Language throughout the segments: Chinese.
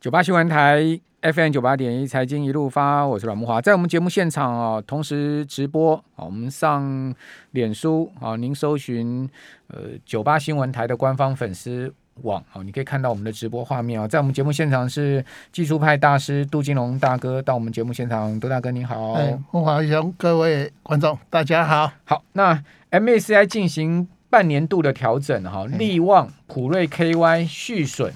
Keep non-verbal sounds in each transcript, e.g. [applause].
九八新闻台 FM 九八点一财经一路发，我是阮木华，在我们节目现场啊，同时直播啊，我们上脸书啊，您搜寻呃九八新闻台的官方粉丝网啊，你可以看到我们的直播画面啊。在我们节目现场是技术派大师杜金龙大哥到我们节目现场，杜大哥你好，慕驊兄，各位观众大家好。好，那 MACI 进行半年度的调整哈，力旺、普瑞 KY 续损。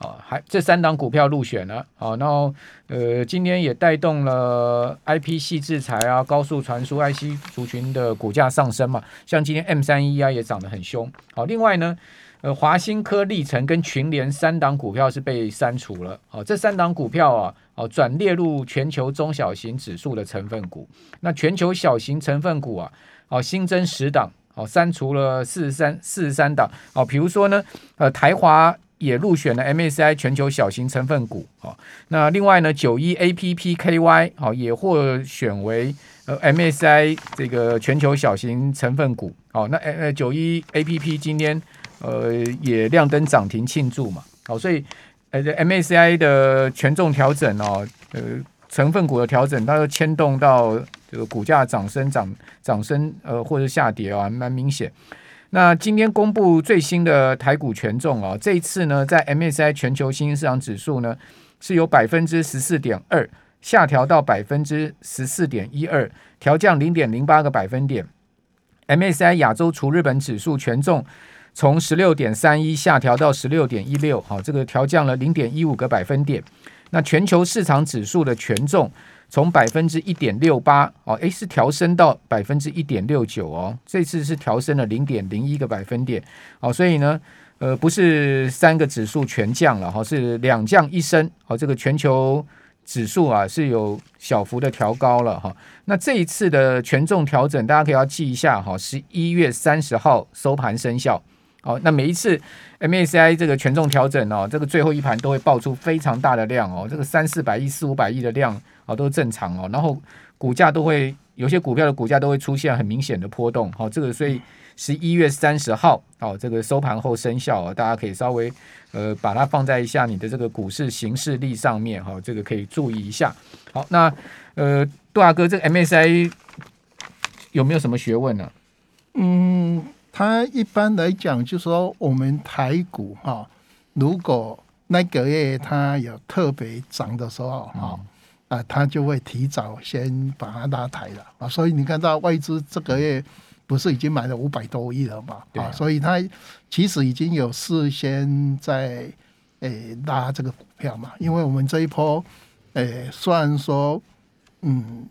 啊，还这三档股票入选了，好，然后呃，今天也带动了 IP 矽智财啊、高速传输 IC 族群的股价上升嘛，像今天 M 三一啊也涨得很凶，好，另外呢，呃，华新科、力成跟群联三档股票是被删除了，好，这三档股票啊，哦，转列入全球中小型指数的成分股，那全球小型成分股啊，哦，新增十档，哦，删除了四十三四十三档，哦，比如说呢，呃，台华。也入选了 MSCI 全球小型成分股，好，那另外呢，九一 APPKY 好也获选为呃 MSCI 这个全球小型成分股，好，那呃九一 APP 今天呃也亮灯涨停庆祝嘛，好，所以呃 MSCI 的权重调整哦，呃成分股的调整，它又牵动到这个股价涨升涨涨升呃或者下跌啊，蛮明显。那今天公布最新的台股权重啊，这一次呢，在 M S I 全球新兴市场指数呢，是由百分之十四点二下调到百分之十四点一二，调降零点零八个百分点。M S I 亚洲除日本指数权重从十六点三一下调到十六点一六，好，这个调降了零点一五个百分点。那全球市场指数的权重。从百分之一点六八哦，诶，是调升到百分之一点六九哦，这次是调升了零点零一个百分点哦，所以呢，呃，不是三个指数全降了哈，是两降一升哦，这个全球指数啊是有小幅的调高了哈。那这一次的权重调整，大家可以要记一下哈，十一月三十号收盘生效。哦，那每一次 MSCI 这个权重调整哦，这个最后一盘都会爆出非常大的量哦，这个三四百亿、四五百亿的量。好，都正常哦，然后股价都会有些股票的股价都会出现很明显的波动。好，这个所以十一月三十号，好，这个收盘后生效哦，大家可以稍微呃把它放在一下你的这个股市行事历上面，哈，这个可以注意一下。好，那呃杜大哥，这个 MSCI 有没有什么学问呢、啊？嗯，它一般来讲就说我们台股哈，如果那个月它有特别涨的时候哈。嗯啊，他就会提早先把它拉抬了啊，所以你看到外资这个月不是已经买了五百多亿了嘛？啊，所以他其实已经有事先在诶、欸、拉这个股票嘛，因为我们这一波诶、欸，虽然说嗯，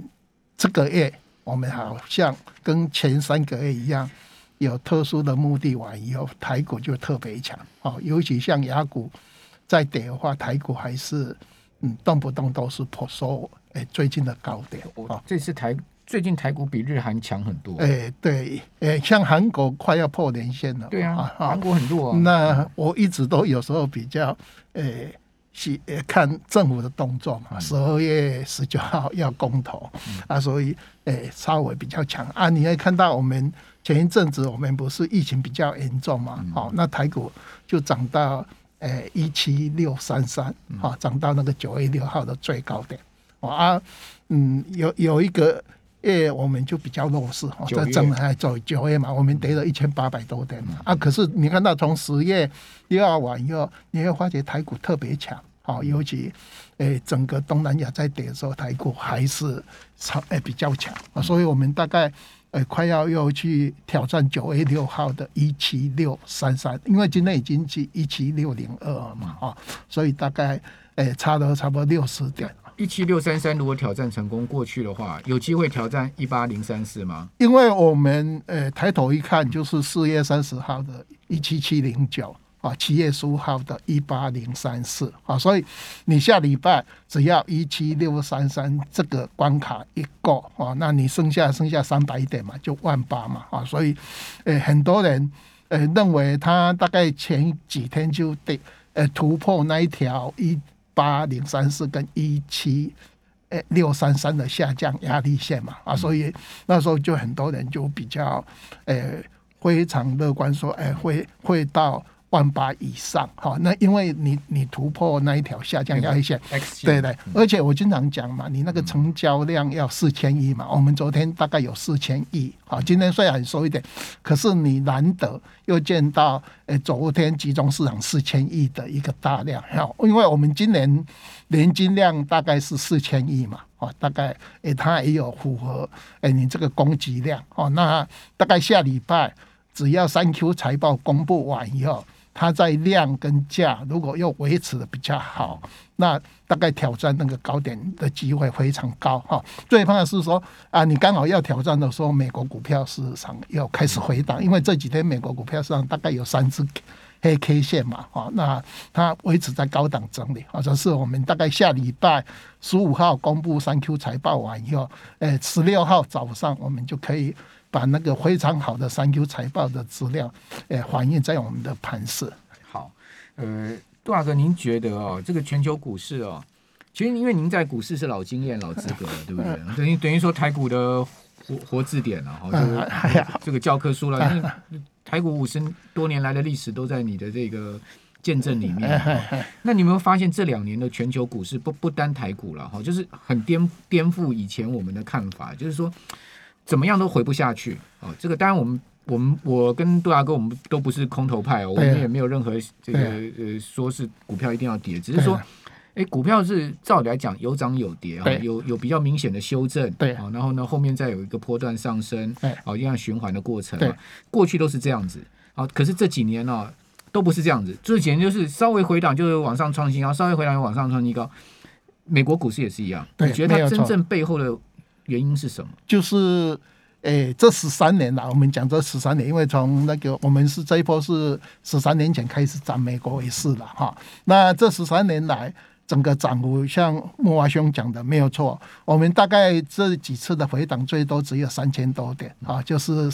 这个月我们好像跟前三个月一样有特殊的目的完以后，台股就特别强啊，尤其像雅股再跌的话，台股还是。嗯，动不动都是破收，哎，最近的高点啊，这次台最近台股比日韩强很多，哎，对，哎，像韩国快要破年线了，对啊，韩国很弱啊。那我一直都有时候比较，哎，是看政府的动作嘛，十二月十九号要公投啊，所以哎，稍微比较强啊。你可以看到我们前一阵子我们不是疫情比较严重嘛，好，那台股就涨到。诶，一七六三三，好，涨到那个九月六号的最高点，啊，嗯，有有一个月我们就比较弱势，哈，在正还走九月嘛，我们跌了一千八百多点嘛，啊，可是你看到从十月六号完以后，你会发觉台股特别强，好，尤其诶整个东南亚在跌的时候，台股还是超诶比较强，啊，所以我们大概。呃，快要又去挑战九月六号的一七六三三，因为今天已经是一七六零二嘛，啊，所以大概呃差了差不多六十点。一七六三三如果挑战成功过去的话，有机会挑战一八零三四吗？因为我们呃抬头一看就是四月三十号的一七七零九。啊，七月十五号的一八零三四啊，所以你下礼拜只要一七六三三这个关卡一过啊，那你剩下剩下三百点嘛，就万八嘛啊，所以诶、很多人呃认为他大概前几天就得呃突破那一条一八零三四跟一七诶六三三的下降压力线嘛啊，所以那时候就很多人就比较诶非常乐观说，诶会会到。万八以上，哈，那因为你你突破那一条下降压力线，对对，而且我经常讲嘛，你那个成交量要四千亿嘛，我们昨天大概有四千亿，好，今天虽然收一点，可是你难得又见到，诶，昨天集中市场四千亿的一个大量，哈，因为我们今年年金量大概是四千亿嘛，哦，大概诶，它也有符合，诶，你这个供给量，哦，那大概下礼拜只要三 Q 财报公布完以后。它在量跟价如果又维持的比较好，那大概挑战那个高点的机会非常高哈。最怕的是说啊，你刚好要挑战的时候，美国股票市场又开始回档，因为这几天美国股票市场大概有三只黑 K 线嘛，哈，那它维持在高档整理，或者是我们大概下礼拜十五号公布三 Q 财报完以后，诶，十六号早上我们就可以。把那个非常好的三 Q 财报的资料，诶，反映在我们的盘势。好，呃，杜大哥，您觉得哦，这个全球股市哦，其实因为您在股市是老经验、老资格了，对不对？[laughs] 等于等于说台股的活活字典了，哈，就这个教科书了。[laughs] 台股五十多年来的历史都在你的这个见证里面。那你有没有发现这两年的全球股市不不单台股了哈，就是很颠颠覆以前我们的看法，就是说。怎么样都回不下去哦。这个当然，我们我们我跟杜大哥，我们都不是空头派哦，我们也没有任何这个呃，说是股票一定要跌，只是说，哎，股票是照理来讲有涨有跌啊，有有比较明显的修正，对，然后呢后面再有一个波段上升，哦，一样循环的过程，过去都是这样子，好，可是这几年呢都不是这样子，这几年就是稍微回档就是往上创新高，稍微回档又往上创新高，美国股市也是一样，你觉得它真正背后的？原因是什么？就是，诶、欸，这十三年来，我们讲这十三年，因为从那个我们是这一波是十三年前开始涨美国为是了哈。那这十三年来，整个涨幅像木华兄讲的没有错，我们大概这几次的回档最多只有三千多点啊，就是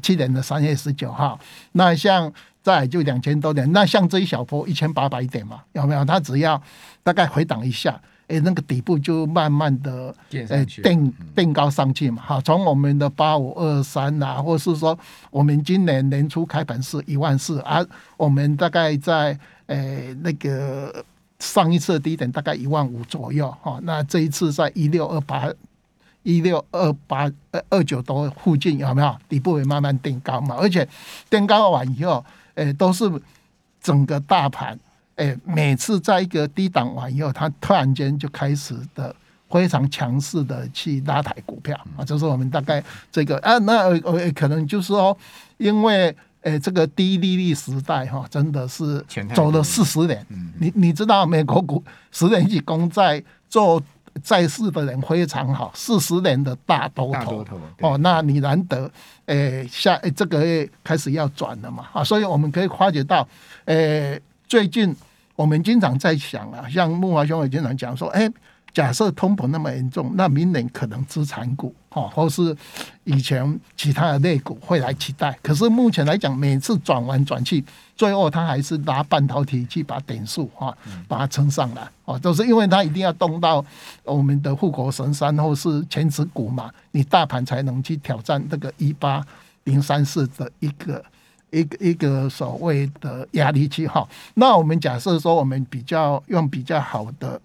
七年的三月十九号。那像再就两千多点，那像这一小波一千八百点嘛，有没有？它只要大概回档一下。诶，那个底部就慢慢的诶垫垫高上去嘛，哈，从我们的八五二三呐，或是说我们今年年初开盘是一万四，而我们大概在诶那个上一次的低点大概一万五左右哈，那这一次在一六二八一六二八二二九多附近有没有？底部也慢慢垫高嘛，而且垫高完以后，诶都是整个大盘。哎，每次在一个低档完以后，它突然间就开始的非常强势的去拉抬股票啊，就是我们大概这个啊，那呃可能就是说，因为诶这个低利率时代哈，真的是走了四十年。你你知道美国股十年期公债做债市的人非常好，四十年的大多头哦，那你难得哎下诶这个月开始要转了嘛啊，所以我们可以发觉到哎。最近我们经常在想啊，像木华兄也经常讲说，哎，假设通膨那么严重，那明年可能资产股哈，或是以前其他的类股会来取代。可是目前来讲，每次转完转去，最后它还是拿半导体去把点数哈，把它撑上来哦，都是因为它一定要动到我们的护国神山或是权值股嘛，你大盘才能去挑战这个一八零三四的一个。一个一个所谓的压力区哈，那我们假设说，我们比较用比较好的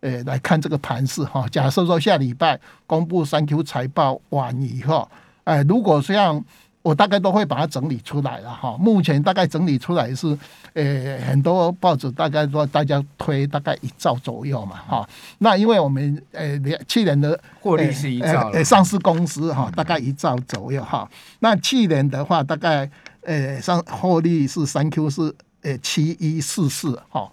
诶来看这个盘势哈。假设说下礼拜公布三 Q 财报完以后，哎，如果这样，我大概都会把它整理出来了哈。目前大概整理出来是，诶很多报纸大概说大家推大概一兆左右嘛哈。那因为我们诶去年的获利是一兆，上市公司哈大概一兆左右哈。那去年的话大概。诶，上获利是三 Q 是诶七一四四哈，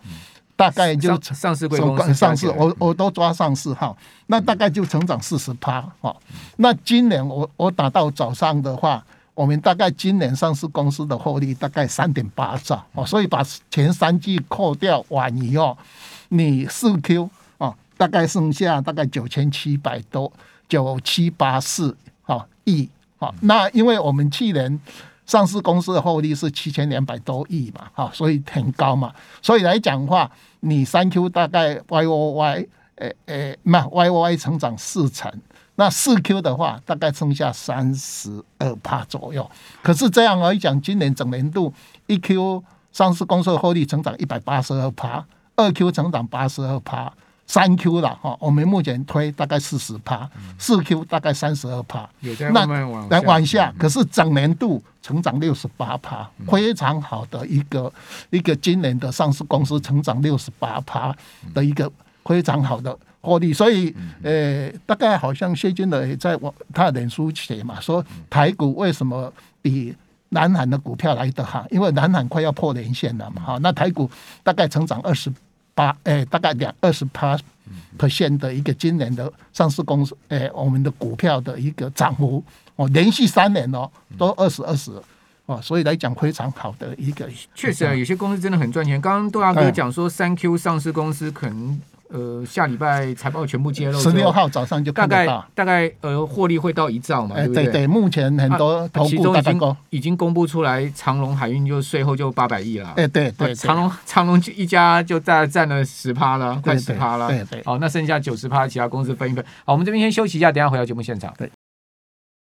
大概就上，上市柜公司上市，我我都抓上市哈，那大概就成长四十趴哈。那今年我我打到早上的话，我们大概今年上市公司的获利大概三点八兆哦，所以把前三季扣掉完以后，你四 Q 啊，大概剩下大概九千七百多九七八四哈亿啊。那因为我们去年。上市公司的获利是七千两百多亿嘛，哈，所以很高嘛。所以来讲的话，你三 Q 大概 Y O Y，诶诶，那 Y O Y 成长四成，那四 Q 的话大概剩下三十二趴左右。可是这样来讲，今年整年度一 Q 上市公司的获利成长一百八十二趴，二 Q 成长八十二趴。三 Q 了哈，我们目前推大概四十趴，四 Q 大概三十二趴，那来往下，可是整年度成长六十八趴，非常好的一个一个今年的上市公司成长六十八趴的一个非常好的获利，所以呃，大概好像谢金磊在我他的脸书写嘛，说台股为什么比南韩的股票来得好？因为南韩快要破年线了嘛，哈，那台股大概成长二十。八诶，大概两二十趴 percent 的一个今年的上市公司诶，我们的股票的一个涨幅哦，连续三年哦都二十二十哦，所以来讲非常好的一个。确实啊，有些公司真的很赚钱。刚刚杜大哥讲说，三 Q 上市公司可能。呃，下礼拜财报全部揭露，十六号早上就大概大概呃获利会到一兆嘛，对不对？对对，目前很多投顾已经已经公布出来，长隆海运就税后就八百亿了。哎，对对，长隆长隆就一家就大概占了十趴了，快十趴了。对对，好，那剩下九十趴其他公司分一分。好，我们这边先休息一下，等下回到节目现场。对。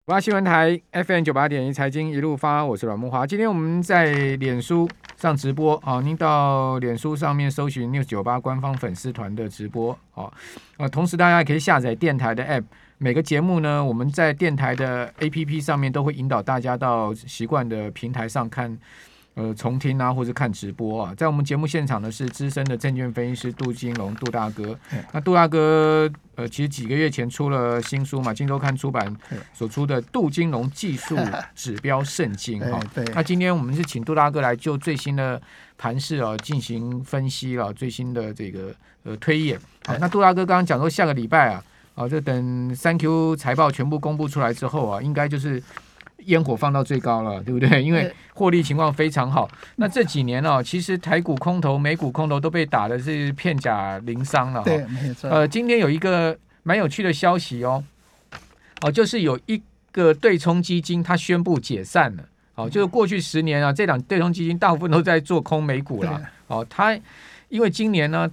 八八新闻台 FM 九八点一财经一路发，我是阮木华。今天我们在脸书上直播啊，您到脸书上面搜寻 News 九八官方粉丝团的直播啊，啊，同时大家也可以下载电台的 App，每个节目呢，我们在电台的 APP 上面都会引导大家到习惯的平台上看。呃，重听啊，或者看直播啊，在我们节目现场的是资深的证券分析师杜金龙，杜大哥。那杜大哥，呃，其实几个月前出了新书嘛，《金周刊》出版所出的《杜金龙技术指标圣经》哈。那今天我们是请杜大哥来就最新的盘势啊进行分析了，最新的这个呃推演。好，那杜大哥刚刚讲说，下个礼拜啊，啊，就等三 Q 财报全部公布出来之后啊，应该就是。烟火放到最高了，对不对？因为获利情况非常好。那这几年呢、哦，其实台股空头、美股空头都被打的是片甲鳞伤了。对，没错。呃，今天有一个蛮有趣的消息哦，哦，就是有一个对冲基金它宣布解散了。哦，就是过去十年啊，这档对冲基金大部分都在做空美股了。哦，它因为今年呢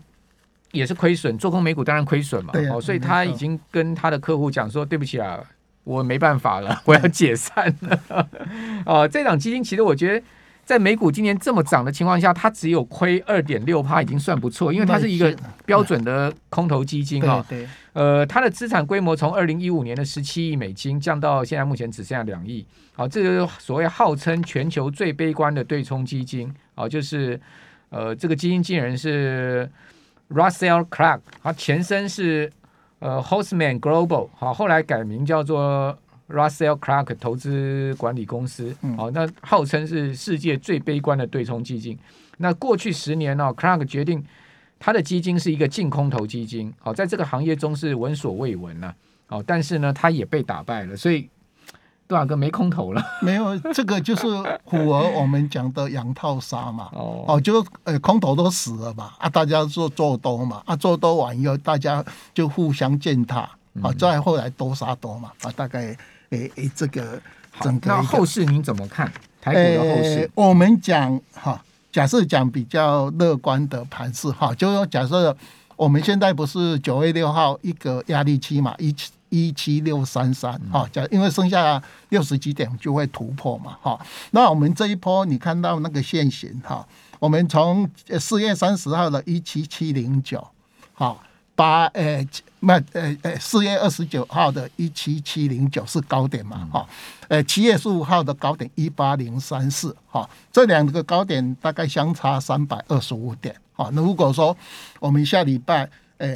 也是亏损，做空美股当然亏损嘛。哦，所以他已经跟他的客户讲说，对不起啊。我没办法了，[laughs] 我要解散了。[laughs] 哦、呃，这档基金其实我觉得，在美股今年这么涨的情况下，它只有亏二点六趴，已经算不错，因为它是一个标准的空头基金啊。对，呃，它的资产规模从二零一五年的十七亿美金降到现在目前只剩下两亿。好，这个所谓号称全球最悲观的对冲基金，啊，就是呃，这个基金经理人是 Russell Clark，他前身是。呃，Hostman Global 好，后来改名叫做 Russell Clark 投资管理公司。好，那号称是世界最悲观的对冲基金。那过去十年呢，Clark 决定他的基金是一个净空头基金。好，在这个行业中是闻所未闻了。好，但是呢，他也被打败了，所以。杜大哥没空头了，[laughs] 没有，这个就是符合我们讲的养套杀嘛。哦，哦，就呃空头都死了嘛，啊，大家做做多嘛，啊，做多完以后大家就互相践踏，啊，再后来多杀多嘛，啊，大概诶诶、欸、这个整个那后市您怎么看？台股的后市？欸、我们讲哈，假设讲比较乐观的盘势哈，就说假设我们现在不是九月六号一个压力期嘛，一七。一七六三三，哈，假因为剩下六十几点就会突破嘛，哈。那我们这一波你看到那个线型，哈，我们从四月三十号的一七七零九，好，八呃，那呃呃，四月二十九号的一七七零九是高点嘛，哈，呃，七月十五号的高点一八零三四，哈，这两个高点大概相差三百二十五点，好，那如果说我们下礼拜，呃，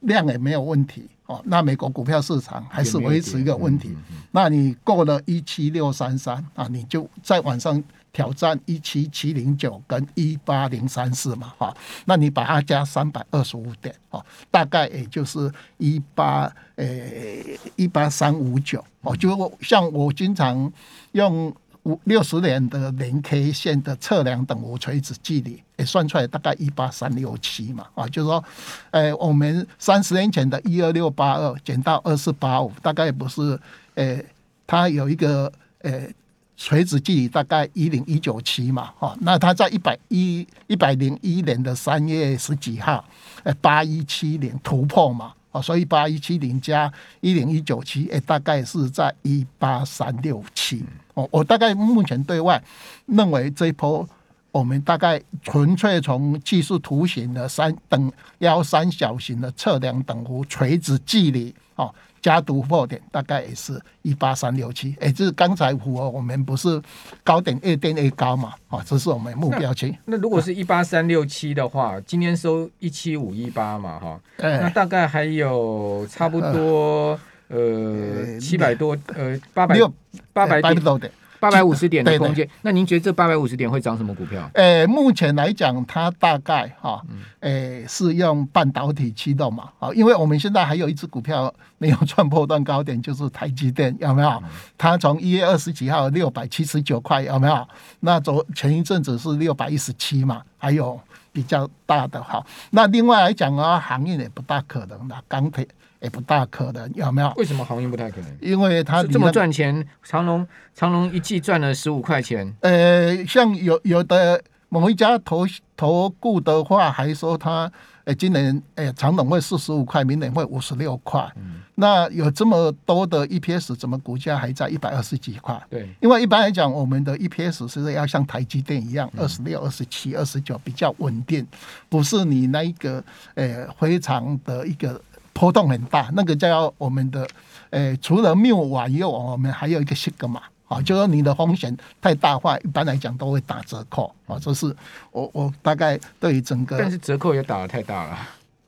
量也没有问题。哦，那美国股票市场还是维持一个问题。那你过了一七六三三啊，你就再往上挑战一七七零九跟一八零三四嘛，哈。那你把它加三百二十五点，哦，大概也就是一八诶一八三五九，哦，就像我经常用。五六十年的零 K 线的测量等无垂直距离，也算出来大概一八三六七嘛，啊，就是说，诶，我们三十年前的一二六八二减到二四八五，大概不是，诶，它有一个诶垂直距离大概一零一九七嘛，哈，那它在一百一一百零一年的三月十几号，诶，八一七零突破嘛。哦，所以八一七零加一零一九七，哎，大概是在一八三六七。哦，我大概目前对外认为这一波，我们大概纯粹从技术图形的三等腰三角形的测量等幅垂直距离哦。加突破点大概也是一八三六七，哎，就是刚才符合我们不是高点越垫越高嘛，啊，这是我们目标区。那如果是一八三六七的话，今天收一七五一八嘛，哈，那大概还有差不多呃七百多呃八百六八百多点。八百五十点的空间，对那您觉得这八百五十点会涨什么股票？诶、欸，目前来讲，它大概哈，诶、欸、是用半导体驱动嘛，啊，因为我们现在还有一只股票没有创波段高点，就是台积电，有没有？它从一月二十几号六百七十九块，有没有？那昨前一阵子是六百一十七嘛，还有比较大的哈。那另外来讲啊，行业也不大可能的钢铁。也不大可能，有没有？为什么行业不太可能？因为它这么赚钱，长隆长隆一季赚了十五块钱。呃，像有有的某一家投投顾的话，还说他呃今年呃长隆会四十五块，明年会五十六块。嗯，那有这么多的 EPS，怎么股价还在一百二十几块？对，因为一般来讲，我们的 EPS 是要像台积电一样，二十六、二十七、二十九比较稳定，不是你那一个呃非常的一个。波动很大，那个叫我们的，诶、欸，除了谬瓦以外，我们还有一个西格玛，啊，就说你的风险太大话，一般来讲都会打折扣，啊，这是我我大概对于整个，但是折扣也打得太大了，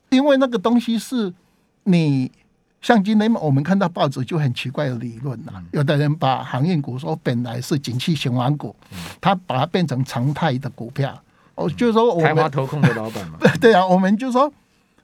因为那个东西是你像今天我们看到报纸就很奇怪的理论呐，有的人把航运股说本来是景气循环股，他把它变成常态的股票，哦，就是说我们台华投控的老板嘛，[laughs] 对啊，我们就说。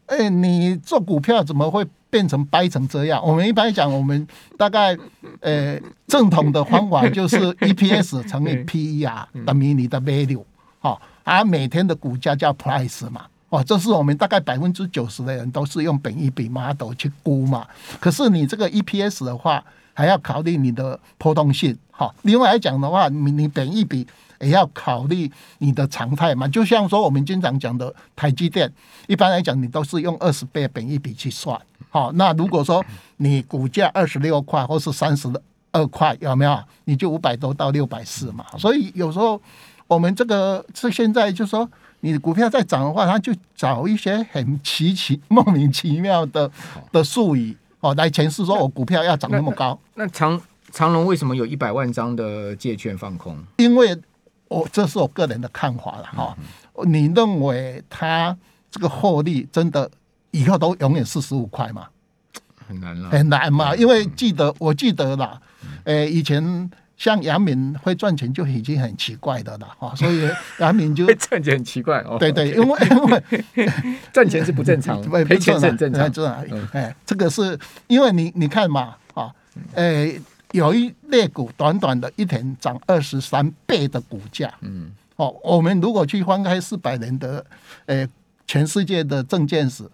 哎、欸，你做股票怎么会变成掰成这样？我们一般讲，我们大概呃、欸、正统的方法就是 EPS 乘以 PER 等于你的 value，好，而每天的股价叫 price 嘛，哦，这是我们大概百分之九十的人都是用本一比 model 去估嘛。可是你这个 EPS 的话，还要考虑你的波动性，好，另外来讲的话，你你本一比。也要考虑你的常态嘛，就像说我们经常讲的台积电，一般来讲你都是用二十倍本一比去算。好，那如果说你股价二十六块或是三十二块，有没有？你就五百多到六百四嘛。所以有时候我们这个是现在就是说，你的股票在涨的话，他就找一些很奇奇莫名其妙的的术语哦来诠释说我股票要涨那么高。那长长隆为什么有一百万张的借券放空？因为我这是我个人的看法了哈，你认为他这个获利真的以后都永远四十五块吗？很难了，很难嘛，因为记得我记得了，诶，以前像杨明会赚钱就已经很奇怪的了哈，所以 [laughs] 杨明就赚钱很奇怪哦。对对，因为因为 [laughs] 赚钱是不正常，[laughs] 赔钱是很正常。哎，这个是因为你你看嘛，啊，诶。有一类股，短短的一天涨二十三倍的股价，嗯，哦，我们如果去翻开四百年的，诶，全世界的证券史，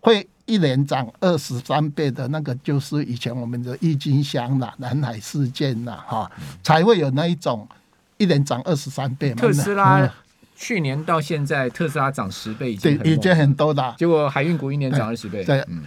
会一年涨二十三倍的那个，就是以前我们的郁金香啦、南海事件啦，哈，才会有那一种一年涨二十三倍嘛。特斯拉去年到现在，特斯拉涨十倍已经对，已经很多了。结果海运股一年涨二十倍，对，嗯。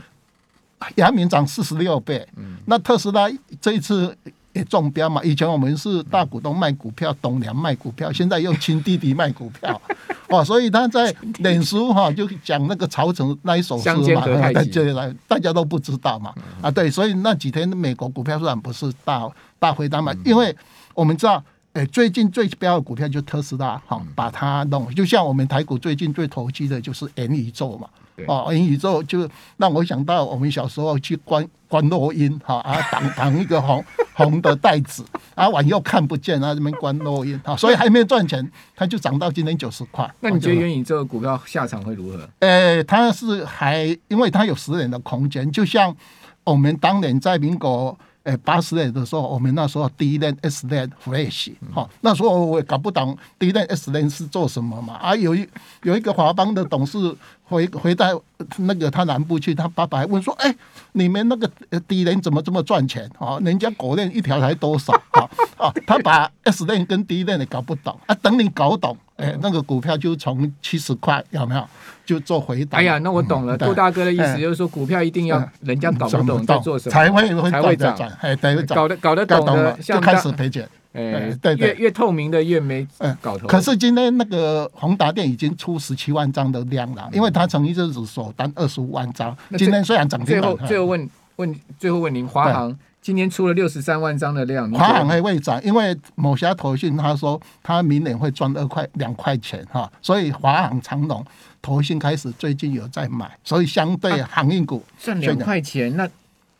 阳明涨四十六倍，那特斯拉这一次也中标嘛？以前我们是大股东卖股票，董娘卖股票，现在又亲弟弟卖股票，[laughs] 哦！所以他在脸书哈就讲那个曹植那一首诗嘛，[laughs] 对，来大家都不知道嘛，啊对，所以那几天美国股票市场不是大大回档嘛？因为我们知道，哎，最近最标的股票就特斯拉，哈，把它弄，就像我们台股最近最投机的就是元宇宙嘛。哦，元宇宙就让我想到我们小时候去观观落音哈啊，绑绑一个红红的袋子，啊往右看不见啊，这边观落音，哈，所以还没有赚钱，它就涨到今天九十块。那你觉得元宇宙股票下场会如何？呃、欸，它是还因为它有十年的空间，就像我们当年在民国。哎，八十年的时候，我们那时候 D-Lane S-Lane Flash，哈，那时候我也搞不懂 D-Lane S-Lane 是做什么嘛。啊，有一有一个华邦的董事回回到那个他南部去，他爸爸还问说：“哎，你们那个 D-Lane 怎么这么赚钱？啊，人家狗链一条才多少？啊啊，他把 S 链跟 D-Lane 也搞不懂啊。等你搞懂，哎，那个股票就从七十块有没有？”就做回答。哎呀，那我懂了。杜大哥的意思就是说，股票一定要人家搞不懂在做什么，才会才会涨。哎，对，搞得搞得懂的，就开始赔钱。哎，对越越透明的越没搞头。可是今天那个宏达电已经出十七万张的量了，因为它曾经就是首单二十五万张。今天虽然涨停，最后最后问问最后问您，华航今年出了六十三万张的量，华航还会涨，因为某家投信他说他明年会赚二块两块钱哈，所以华航长荣投信开始最近有在买，所以相对航运股赚两块钱那。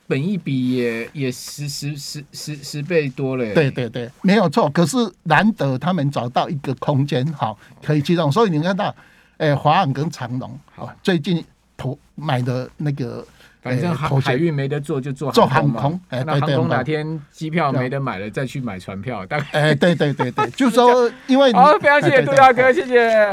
本一比也也十十十十十倍多了，对对对，没有错。可是难得他们找到一个空间，好可以机动。所以你看到，诶，华航跟长荣，好最近投买的那个，反正海海运没得做，就做做航空。诶，那航空哪天机票没得买了，再去买船票。大概，哎，对对对对，就说 [laughs] 因为好，非常谢谢杜大哥，谢谢。